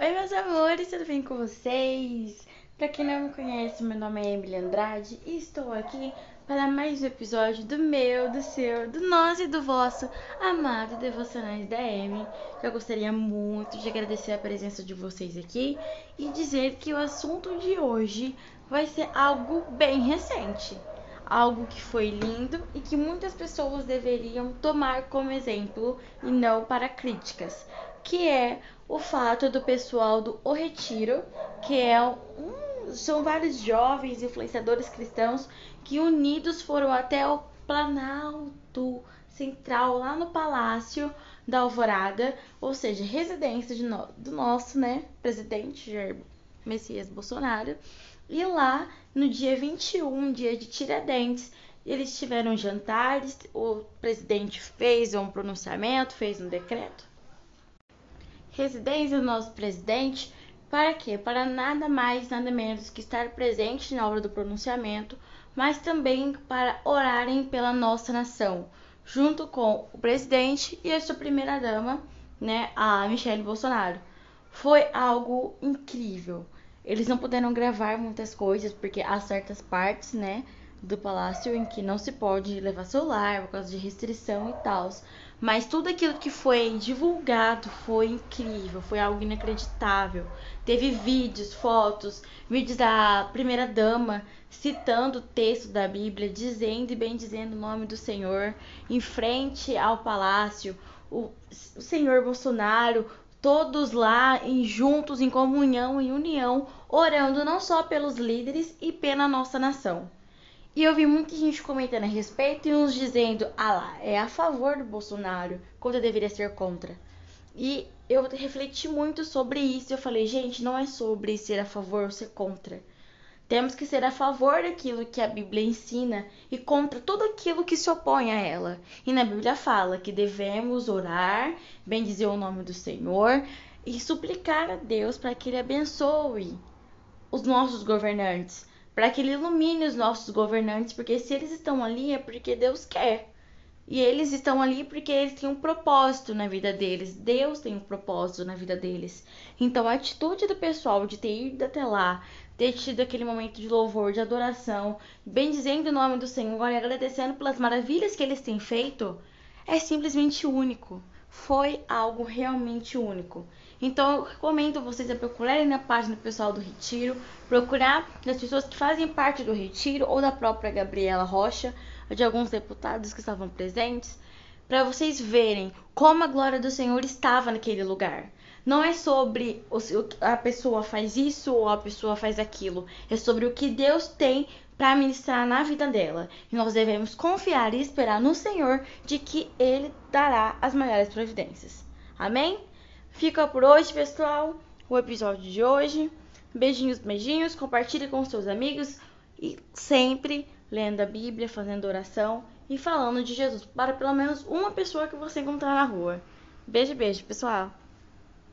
Oi, meus amores, tudo bem com vocês? Para quem não me conhece, meu nome é Emily Andrade e estou aqui para mais um episódio do meu, do seu, do nosso e do vosso amado Devocionais da Amy. Eu gostaria muito de agradecer a presença de vocês aqui e dizer que o assunto de hoje vai ser algo bem recente. Algo que foi lindo e que muitas pessoas deveriam tomar como exemplo e não para críticas, que é o fato do pessoal do O Retiro, que é um, são vários jovens influenciadores cristãos que unidos foram até o Planalto Central, lá no Palácio da Alvorada, ou seja, residência no, do nosso né, presidente Jair Messias Bolsonaro. E lá, no dia 21, dia de Tiradentes, eles tiveram jantares, o presidente fez um pronunciamento, fez um decreto residência do nosso presidente, para quê? Para nada mais, nada menos que estar presente na hora do pronunciamento, mas também para orarem pela nossa nação, junto com o presidente e a sua primeira dama, né, a Michelle Bolsonaro. Foi algo incrível. Eles não puderam gravar muitas coisas porque há certas partes, né, do palácio em que não se pode levar celular por causa de restrição e tal. Mas tudo aquilo que foi divulgado foi incrível, foi algo inacreditável. Teve vídeos, fotos, vídeos da primeira dama citando o texto da Bíblia, dizendo e bem dizendo o nome do Senhor em frente ao palácio. O, o Senhor Bolsonaro, todos lá em, juntos em comunhão, em união, orando não só pelos líderes e pela nossa nação. E eu vi muita gente comentando a respeito e uns dizendo, ah lá, é a favor do Bolsonaro, quando deveria ser contra. E eu refleti muito sobre isso. Eu falei, gente, não é sobre ser a favor ou ser contra. Temos que ser a favor daquilo que a Bíblia ensina e contra tudo aquilo que se opõe a ela. E na Bíblia fala que devemos orar, bendizer o nome do Senhor e suplicar a Deus para que Ele abençoe os nossos governantes para que ele ilumine os nossos governantes, porque se eles estão ali é porque Deus quer. E eles estão ali porque eles têm um propósito na vida deles. Deus tem um propósito na vida deles. Então a atitude do pessoal de ter ido até lá, ter tido aquele momento de louvor, de adoração, bendizendo o nome do Senhor e agradecendo pelas maravilhas que eles têm feito, é simplesmente único. Foi algo realmente único. Então eu recomendo vocês a procurarem na página pessoal do Retiro, procurar nas pessoas que fazem parte do Retiro ou da própria Gabriela Rocha, de alguns deputados que estavam presentes, para vocês verem como a glória do Senhor estava naquele lugar. Não é sobre a pessoa faz isso ou a pessoa faz aquilo, é sobre o que Deus tem para ministrar na vida dela. E nós devemos confiar e esperar no Senhor de que Ele dará as maiores providências. Amém? Fica por hoje, pessoal, o episódio de hoje. Beijinhos, beijinhos. Compartilhe com seus amigos e sempre lendo a Bíblia, fazendo oração e falando de Jesus para pelo menos uma pessoa que você encontrar na rua. Beijo, beijo, pessoal.